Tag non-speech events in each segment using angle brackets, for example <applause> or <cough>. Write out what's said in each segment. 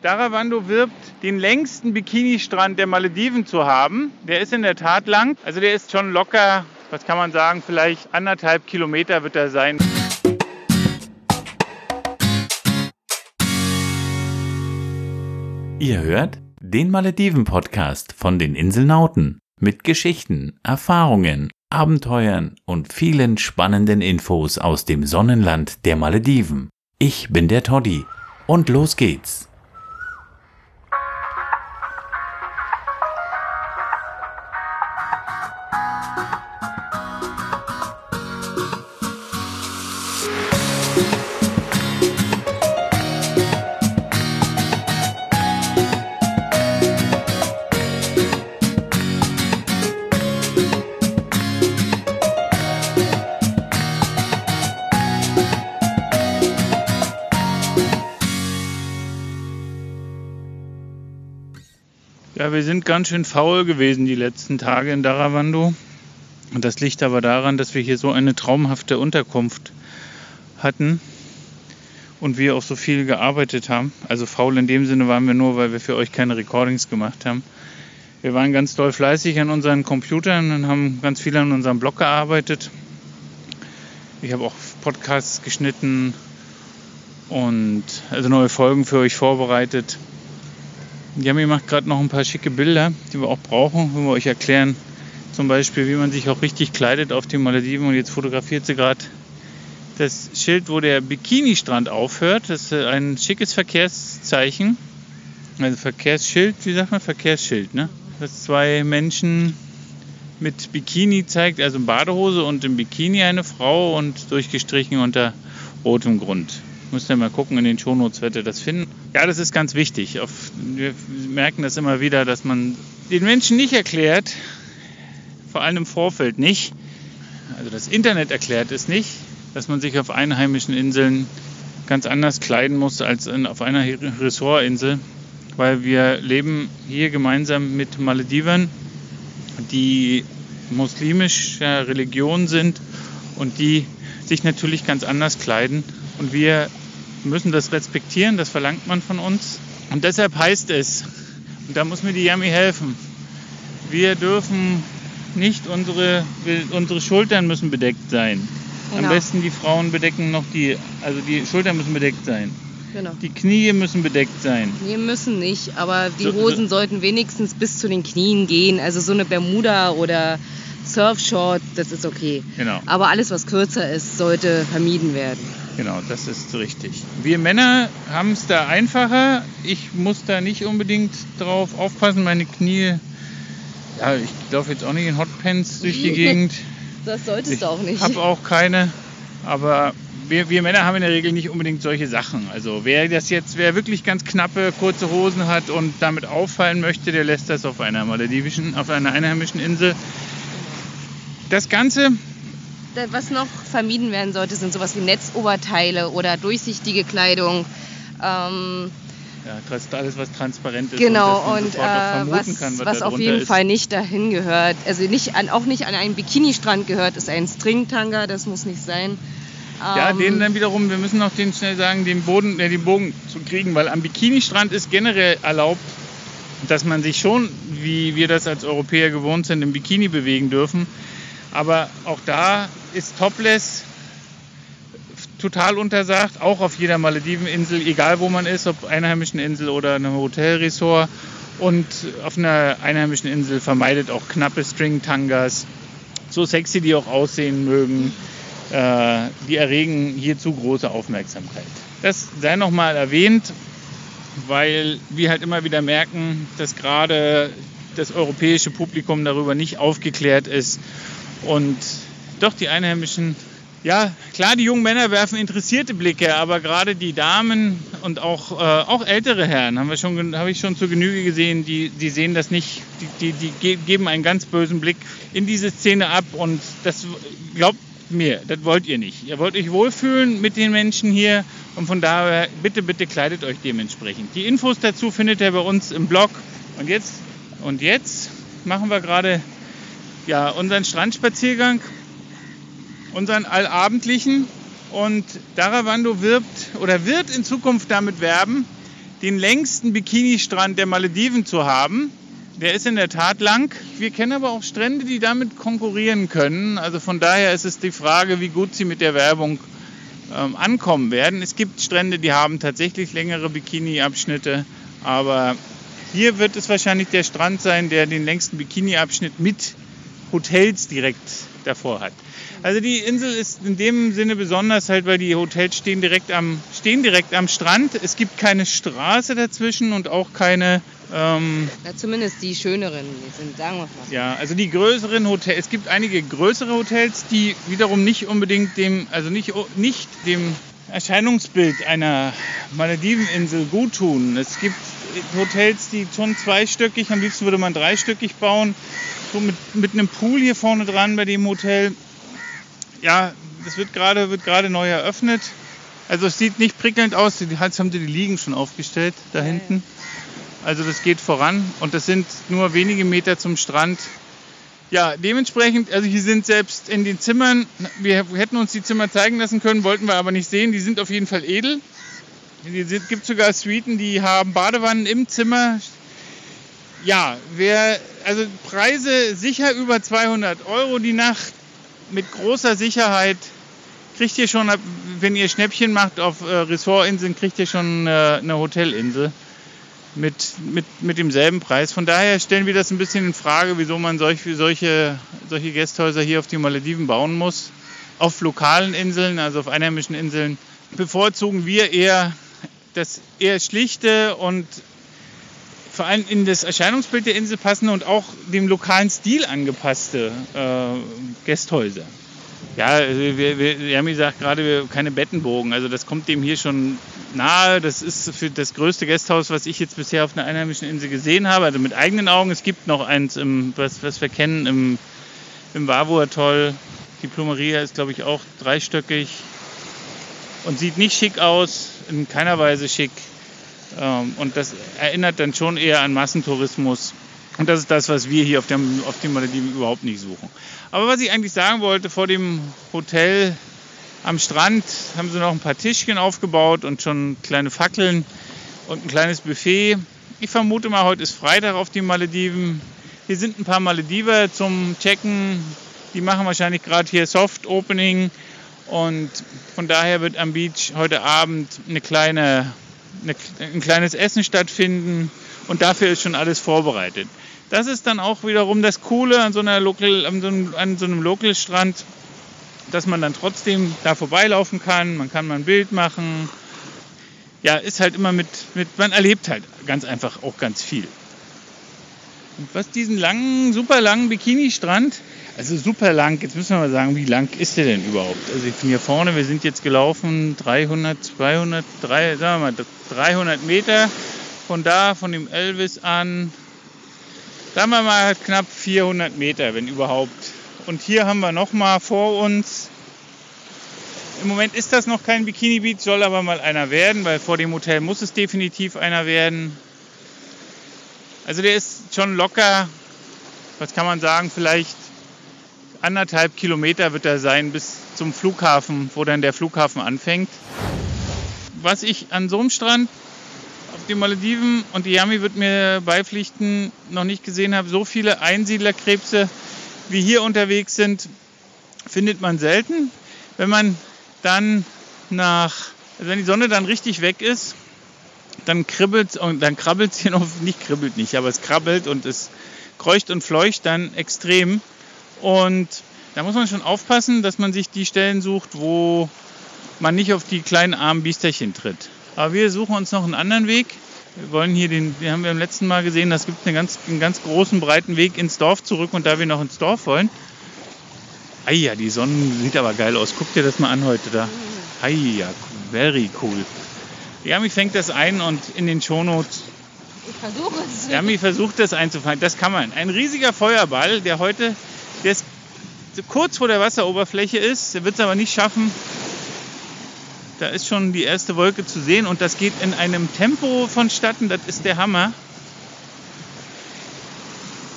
Daravando wirbt, den längsten Bikini-Strand der Malediven zu haben. Der ist in der Tat lang. Also der ist schon locker, was kann man sagen, vielleicht anderthalb Kilometer wird er sein. Ihr hört den Malediven-Podcast von den Inselnauten mit Geschichten, Erfahrungen, Abenteuern und vielen spannenden Infos aus dem Sonnenland der Malediven. Ich bin der Toddy und los geht's. Wir sind ganz schön faul gewesen die letzten Tage in Daravando. Und das liegt aber daran, dass wir hier so eine traumhafte Unterkunft hatten und wir auch so viel gearbeitet haben. Also faul in dem Sinne waren wir nur, weil wir für euch keine Recordings gemacht haben. Wir waren ganz doll fleißig an unseren Computern und haben ganz viel an unserem Blog gearbeitet. Ich habe auch Podcasts geschnitten und also neue Folgen für euch vorbereitet. Yami macht gerade noch ein paar schicke Bilder, die wir auch brauchen, wenn wir euch erklären, zum Beispiel, wie man sich auch richtig kleidet auf den Malediven. Und jetzt fotografiert sie gerade das Schild, wo der Bikini-Strand aufhört. Das ist ein schickes Verkehrszeichen. Also Verkehrsschild, wie sagt man? Verkehrsschild, ne? Das zwei Menschen mit Bikini zeigt, also in Badehose und im Bikini eine Frau und durchgestrichen unter rotem Grund. Müsst ihr mal gucken in den Shownotes, werdet ihr das finden. Ja, das ist ganz wichtig. Wir merken das immer wieder, dass man den Menschen nicht erklärt, vor allem im Vorfeld nicht, also das Internet erklärt es nicht, dass man sich auf einheimischen Inseln ganz anders kleiden muss als auf einer Ressortinsel, weil wir leben hier gemeinsam mit Maledivern, die muslimischer Religion sind und die sich natürlich ganz anders kleiden und wir müssen das respektieren, das verlangt man von uns. Und deshalb heißt es, und da muss mir die Yami helfen, wir dürfen nicht unsere, unsere Schultern müssen bedeckt sein. Genau. Am besten die Frauen bedecken noch die, also die Schultern müssen bedeckt sein. Genau. Die Knie müssen bedeckt sein. Nee, müssen nicht, aber die Hosen so, sollten wenigstens bis zu den Knien gehen. Also so eine Bermuda oder Surfshort, das ist okay. Genau. Aber alles, was kürzer ist, sollte vermieden werden. Genau, das ist richtig. Wir Männer haben es da einfacher. Ich muss da nicht unbedingt drauf aufpassen. Meine Knie, ja, ich laufe jetzt auch nicht in Hotpants durch die <laughs> Gegend. Das solltest ich du auch nicht. Ich habe auch keine, aber wir, wir, Männer haben in der Regel nicht unbedingt solche Sachen. Also wer das jetzt, wer wirklich ganz knappe, kurze Hosen hat und damit auffallen möchte, der lässt das auf einer maledivischen, auf einer einheimischen Insel. Das Ganze was noch vermieden werden sollte, sind sowas wie Netzoberteile oder durchsichtige Kleidung. Ähm, ja, alles, was transparent ist. Genau, und, und äh, was, kann, was, was auf jeden ist. Fall nicht dahin gehört, also nicht an, auch nicht an einen Bikini-Strand gehört, ist ein Stringtanga, das muss nicht sein. Ja, ähm, den dann wiederum, wir müssen noch den schnell sagen, den, Boden, äh, den Bogen zu kriegen, weil am Bikini-Strand ist generell erlaubt, dass man sich schon, wie wir das als Europäer gewohnt sind, im Bikini bewegen dürfen. Aber auch da ist Topless total untersagt, auch auf jeder Malediveninsel, egal wo man ist, ob einheimischen Insel oder einem Hotelresort. Und auf einer einheimischen Insel vermeidet auch knappe String-Tangas, so sexy die auch aussehen mögen. Äh, die erregen hier zu große Aufmerksamkeit. Das sei nochmal erwähnt, weil wir halt immer wieder merken, dass gerade das europäische Publikum darüber nicht aufgeklärt ist und doch die Einheimischen, ja, klar, die jungen Männer werfen interessierte Blicke, aber gerade die Damen und auch, äh, auch ältere Herren, haben wir habe ich schon zur Genüge gesehen, die, die sehen das nicht, die, die, die geben einen ganz bösen Blick in diese Szene ab und das glaubt mir, das wollt ihr nicht. Ihr wollt euch wohlfühlen mit den Menschen hier und von daher bitte, bitte kleidet euch dementsprechend. Die Infos dazu findet ihr bei uns im Blog. Und jetzt, und jetzt machen wir gerade ja, unseren Strandspaziergang, unseren allabendlichen. Und Daravando wirbt oder wird in Zukunft damit werben, den längsten Bikini-Strand der Malediven zu haben. Der ist in der Tat lang. Wir kennen aber auch Strände, die damit konkurrieren können. Also von daher ist es die Frage, wie gut sie mit der Werbung ähm, ankommen werden. Es gibt Strände, die haben tatsächlich längere Bikini-Abschnitte, aber hier wird es wahrscheinlich der Strand sein, der den längsten Bikini-Abschnitt mit Hotels direkt davor hat. Also die Insel ist in dem Sinne besonders halt, weil die Hotels stehen direkt am, stehen direkt am Strand. Es gibt keine Straße dazwischen und auch keine... Ähm, ja, zumindest die schöneren die sind, sagen wir mal. Ja, also die größeren Hotels. Es gibt einige größere Hotels, die wiederum nicht unbedingt dem, also nicht, nicht dem Erscheinungsbild einer Malediveninsel gut tun. Es gibt Hotels, die schon zweistöckig, am liebsten würde man dreistöckig bauen, so mit, mit einem Pool hier vorne dran bei dem Hotel. Ja, das wird gerade wird gerade neu eröffnet. Also es sieht nicht prickelnd aus. Jetzt haben sie die Liegen schon aufgestellt da hinten. Also das geht voran und das sind nur wenige Meter zum Strand. Ja, dementsprechend, also hier sind selbst in den Zimmern, wir hätten uns die Zimmer zeigen lassen können, wollten wir aber nicht sehen. Die sind auf jeden Fall edel. Es gibt sogar Suiten, die haben Badewannen im Zimmer. Ja, wer, also Preise sicher über 200 Euro die Nacht mit großer Sicherheit kriegt ihr schon, wenn ihr Schnäppchen macht auf äh, Ressortinseln, kriegt ihr schon äh, eine Hotelinsel mit, mit, mit demselben Preis. Von daher stellen wir das ein bisschen in Frage, wieso man solche, solche, solche Gästhäuser hier auf die Malediven bauen muss. Auf lokalen Inseln, also auf einheimischen Inseln, bevorzugen wir eher das eher schlichte und vor allem in das Erscheinungsbild der Insel passende und auch dem lokalen Stil angepasste äh, Gästhäuser. Ja, also wir, wir, haben gesagt, gerade keine Bettenbogen. Also das kommt dem hier schon nahe. Das ist für das größte Gästhaus, was ich jetzt bisher auf einer einheimischen Insel gesehen habe. Also mit eigenen Augen. Es gibt noch eins, im, was, was wir kennen, im, im Wavo-Atoll. Die Plumeria ist, glaube ich, auch dreistöckig und sieht nicht schick aus in keiner Weise schick. Ähm, und das erinnert dann schon eher an Massentourismus. Und das ist das, was wir hier auf dem, auf dem Malediven überhaupt nicht suchen. Aber was ich eigentlich sagen wollte, vor dem Hotel am Strand haben sie noch ein paar Tischchen aufgebaut und schon kleine Fackeln und ein kleines Buffet. Ich vermute mal, heute ist Freitag auf den Malediven. Hier sind ein paar Malediver zum Checken. Die machen wahrscheinlich gerade hier Soft Opening und von daher wird am Beach heute Abend eine kleine, eine, ein kleines Essen stattfinden und dafür ist schon alles vorbereitet. Das ist dann auch wiederum das Coole an so, einer Local, an so einem, an so einem Local-Strand, dass man dann trotzdem da vorbeilaufen kann, man kann mal ein Bild machen. Ja, ist halt immer mit, mit man erlebt halt ganz einfach auch ganz viel. Und was diesen langen, super langen Bikini-Strand also super lang. Jetzt müssen wir mal sagen, wie lang ist der denn überhaupt? Also bin hier vorne, wir sind jetzt gelaufen 300, 200, 3, sagen wir mal 300 Meter. Von da, von dem Elvis an, sagen wir mal knapp 400 Meter, wenn überhaupt. Und hier haben wir noch mal vor uns. Im Moment ist das noch kein Bikini Beach, soll aber mal einer werden, weil vor dem Hotel muss es definitiv einer werden. Also der ist schon locker, was kann man sagen, vielleicht anderthalb Kilometer wird er sein bis zum Flughafen, wo dann der Flughafen anfängt. Was ich an so einem Strand auf den Malediven und die Yami wird mir beipflichten, noch nicht gesehen habe, so viele Einsiedlerkrebse wie hier unterwegs sind, findet man selten. Wenn man dann nach, also wenn die Sonne dann richtig weg ist, dann kribbelt und dann krabbelt es hier noch, nicht kribbelt nicht, aber es krabbelt und es kreucht und fleucht dann extrem. Und da muss man schon aufpassen, dass man sich die Stellen sucht, wo man nicht auf die kleinen armen Biesterchen tritt. Aber wir suchen uns noch einen anderen Weg. Wir wollen hier den, wir haben wir im letzten Mal gesehen, das gibt einen ganz, einen ganz großen, breiten Weg ins Dorf zurück und da wir noch ins Dorf wollen. Ja, die Sonne sieht aber geil aus. Guck dir das mal an heute da. Ja, very cool. Yami fängt das ein und in den Shownotes. Ich versuche es. Yami versucht das einzufangen. Das kann man. Ein riesiger Feuerball, der heute der ist kurz vor der Wasseroberfläche ist. Der wird es aber nicht schaffen. Da ist schon die erste Wolke zu sehen und das geht in einem Tempo vonstatten, das ist der Hammer.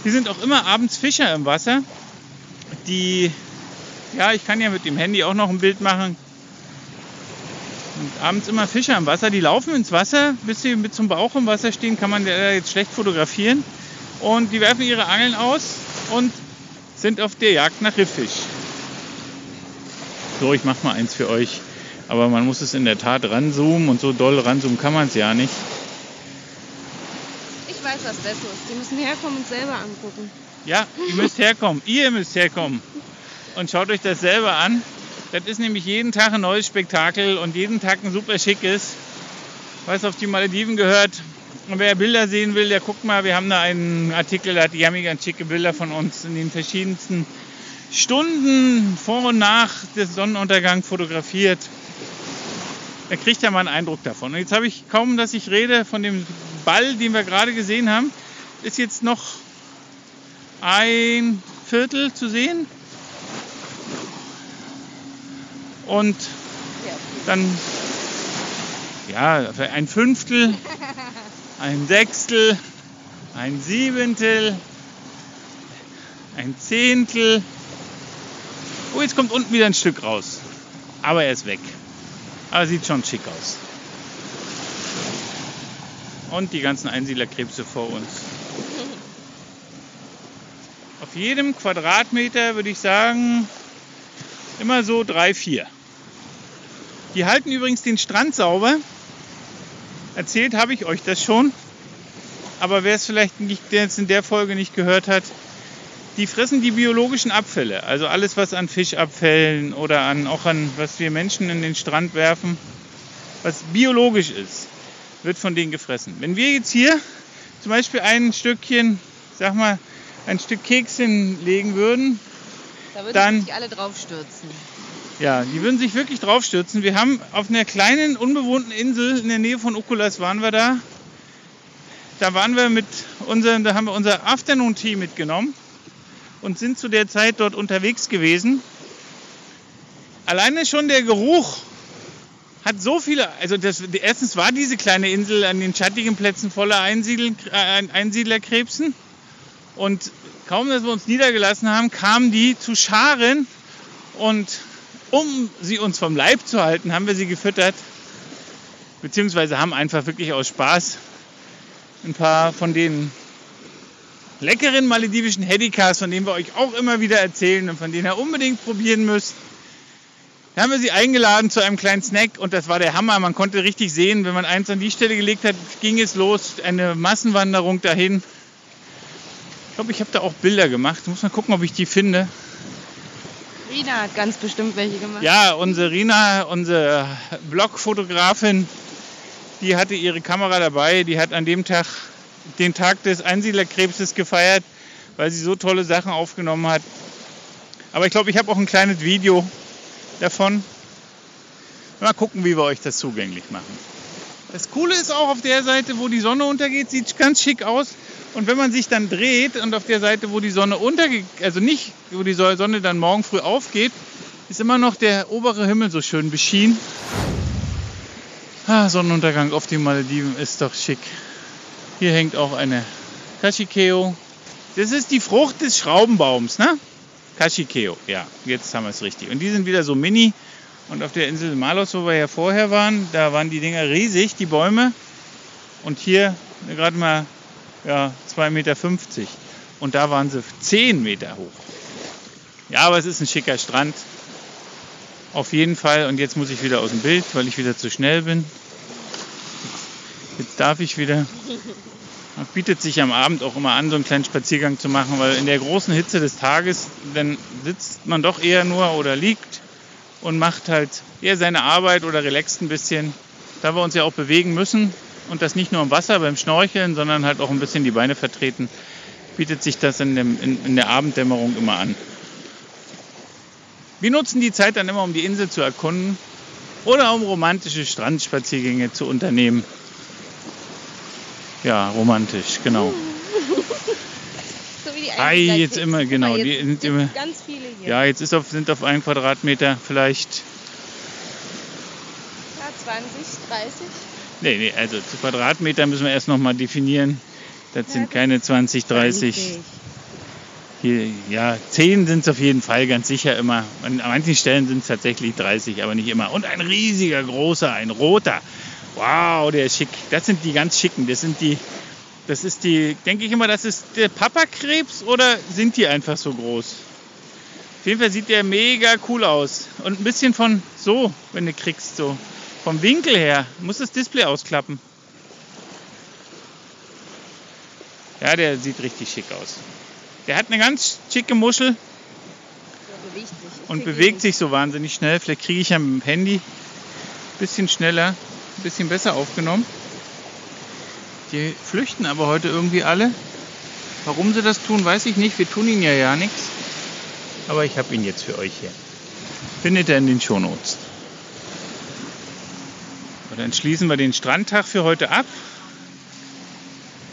Hier sind auch immer abends Fischer im Wasser, die, ja, ich kann ja mit dem Handy auch noch ein Bild machen. Und abends immer Fische am Wasser, die laufen ins Wasser, bis sie mit zum Bauch im Wasser stehen, kann man jetzt schlecht fotografieren. Und die werfen ihre Angeln aus und sind auf der Jagd nach Rifffisch. So, ich mach mal eins für euch. Aber man muss es in der Tat ranzoomen und so doll ranzoomen kann man es ja nicht. Ich weiß was Besseres. Die müssen herkommen und selber angucken. Ja, ihr müsst herkommen. ihr müsst herkommen. Und schaut euch das selber an. Das ist nämlich jeden Tag ein neues Spektakel und jeden Tag ein super schickes, was auf die Malediven gehört. Wer Bilder sehen will, der guckt mal. Wir haben da einen Artikel, da hat haben ganz schicke Bilder von uns in den verschiedensten Stunden vor und nach des Sonnenuntergangs fotografiert. Da kriegt er mal einen Eindruck davon. Und jetzt habe ich kaum, dass ich rede von dem Ball, den wir gerade gesehen haben, ist jetzt noch ein Viertel zu sehen. Und dann ja, ein Fünftel, <laughs> ein Sechstel, ein Siebentel, ein Zehntel. Oh, jetzt kommt unten wieder ein Stück raus. Aber er ist weg. Aber sieht schon schick aus. Und die ganzen Einsiedlerkrebse vor uns. Auf jedem Quadratmeter würde ich sagen, immer so drei, vier. Die halten übrigens den Strand sauber. Erzählt habe ich euch das schon. Aber wer es vielleicht nicht, der jetzt in der Folge nicht gehört hat, die fressen die biologischen Abfälle, also alles, was an Fischabfällen oder an, auch an, was wir Menschen in den Strand werfen, was biologisch ist, wird von denen gefressen. Wenn wir jetzt hier zum Beispiel ein Stückchen, sag mal, ein Stück Keks hinlegen würden, da würden dann, sich alle draufstürzen. Ja, die würden sich wirklich draufstürzen. Wir haben auf einer kleinen, unbewohnten Insel in der Nähe von Okulas waren wir da. Da waren wir mit unseren, da haben wir unser Afternoon Tea mitgenommen und sind zu der Zeit dort unterwegs gewesen. Alleine schon der Geruch hat so viele, also das, erstens war diese kleine Insel an den schattigen Plätzen voller Einsiedl, äh, Einsiedlerkrebsen und kaum, dass wir uns niedergelassen haben, kamen die zu Scharen und um sie uns vom Leib zu halten, haben wir sie gefüttert, beziehungsweise haben einfach wirklich aus Spaß ein paar von denen leckeren maledivischen Hedikas, von denen wir euch auch immer wieder erzählen und von denen ihr unbedingt probieren müsst. Da haben wir sie eingeladen zu einem kleinen Snack und das war der Hammer. Man konnte richtig sehen, wenn man eins an die Stelle gelegt hat, ging es los. Eine Massenwanderung dahin. Ich glaube, ich habe da auch Bilder gemacht. Muss mal gucken, ob ich die finde. Rina hat ganz bestimmt welche gemacht. Ja, unsere Rina, unsere Blogfotografin, die hatte ihre Kamera dabei. Die hat an dem Tag den Tag des Einsiedlerkrebses gefeiert, weil sie so tolle Sachen aufgenommen hat. Aber ich glaube, ich habe auch ein kleines Video davon. Mal gucken, wie wir euch das zugänglich machen. Das Coole ist auch auf der Seite, wo die Sonne untergeht, sieht ganz schick aus. Und wenn man sich dann dreht und auf der Seite, wo die Sonne untergeht, also nicht, wo die Sonne dann morgen früh aufgeht, ist immer noch der obere Himmel so schön beschienen. Ah, Sonnenuntergang auf den Malediven ist doch schick. Hier hängt auch eine Kashikeo. Das ist die Frucht des Schraubenbaums, ne? Kashikeo, ja, jetzt haben wir es richtig. Und die sind wieder so mini. Und auf der Insel Malos, wo wir ja vorher waren, da waren die Dinger riesig, die Bäume. Und hier gerade mal ja, 2,50 Meter. Und da waren sie 10 Meter hoch. Ja, aber es ist ein schicker Strand. Auf jeden Fall. Und jetzt muss ich wieder aus dem Bild, weil ich wieder zu schnell bin. Jetzt darf ich wieder. Es bietet sich am Abend auch immer an, so einen kleinen Spaziergang zu machen, weil in der großen Hitze des Tages, dann sitzt man doch eher nur oder liegt und macht halt eher seine Arbeit oder relaxt ein bisschen. Da wir uns ja auch bewegen müssen und das nicht nur im Wasser beim Schnorcheln, sondern halt auch ein bisschen die Beine vertreten, bietet sich das in, dem, in, in der Abenddämmerung immer an. Wir nutzen die Zeit dann immer, um die Insel zu erkunden oder um romantische Strandspaziergänge zu unternehmen. Ja, romantisch, genau. <laughs> so wie die Ei, jetzt immer, genau. Jetzt, die sind immer, ganz viele hier. Ja, jetzt ist auf, sind auf einem Quadratmeter vielleicht. Ja, 20, 30. Nee, nee, also zu Quadratmeter müssen wir erst nochmal definieren. Das sind keine 20, 30. 20. hier, ja, 10 sind es auf jeden Fall, ganz sicher immer. an manchen Stellen sind es tatsächlich 30, aber nicht immer. Und ein riesiger, großer, ein roter. Wow, der ist schick. Das sind die ganz schicken. Das sind die, das ist die, denke ich immer, das ist der Papakrebs oder sind die einfach so groß? Auf jeden Fall sieht der mega cool aus. Und ein bisschen von so, wenn du kriegst, so. Vom Winkel her. Muss das Display ausklappen. Ja, der sieht richtig schick aus. Der hat eine ganz schicke Muschel. Der bewegt sich. Und bewegt sich so wahnsinnig schnell. Vielleicht kriege ich ja mit dem Handy ein bisschen schneller, ein bisschen besser aufgenommen. Die flüchten aber heute irgendwie alle. Warum sie das tun, weiß ich nicht. Wir tun ihnen ja ja nichts. Aber ich habe ihn jetzt für euch hier. Findet ihr in den Shownotes. Und dann schließen wir den Strandtag für heute ab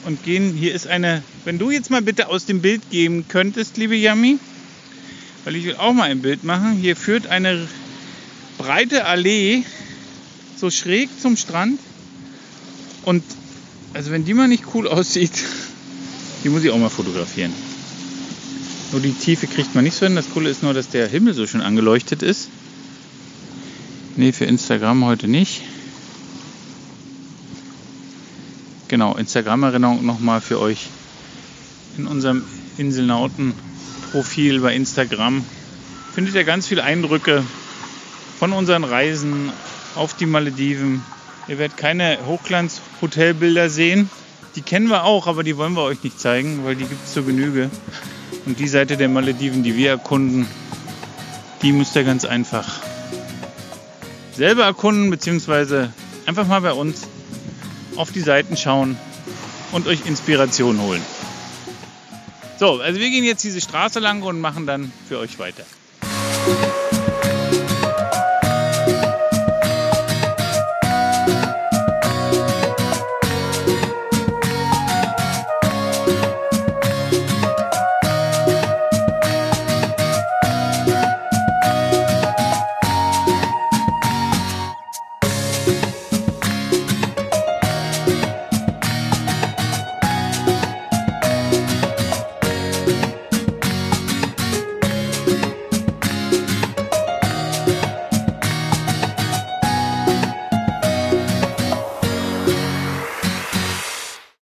und gehen. Hier ist eine, wenn du jetzt mal bitte aus dem Bild gehen könntest, liebe Yami, weil ich will auch mal ein Bild machen. Hier führt eine breite Allee so schräg zum Strand. Und also wenn die mal nicht cool <laughs> aussieht, die muss ich auch mal fotografieren. Nur die Tiefe kriegt man nicht so hin. Das Coole ist nur, dass der Himmel so schön angeleuchtet ist. Nee, für Instagram heute nicht. Genau, Instagram-Erinnerung nochmal für euch. In unserem Inselnauten-Profil bei Instagram findet ihr ganz viele Eindrücke von unseren Reisen auf die Malediven. Ihr werdet keine Hochglanz-Hotelbilder sehen. Die kennen wir auch, aber die wollen wir euch nicht zeigen, weil die gibt es zur Genüge. Und die Seite der Malediven, die wir erkunden, die müsst ihr ganz einfach selber erkunden, beziehungsweise einfach mal bei uns auf die Seiten schauen und euch Inspiration holen. So, also wir gehen jetzt diese Straße lang und machen dann für euch weiter.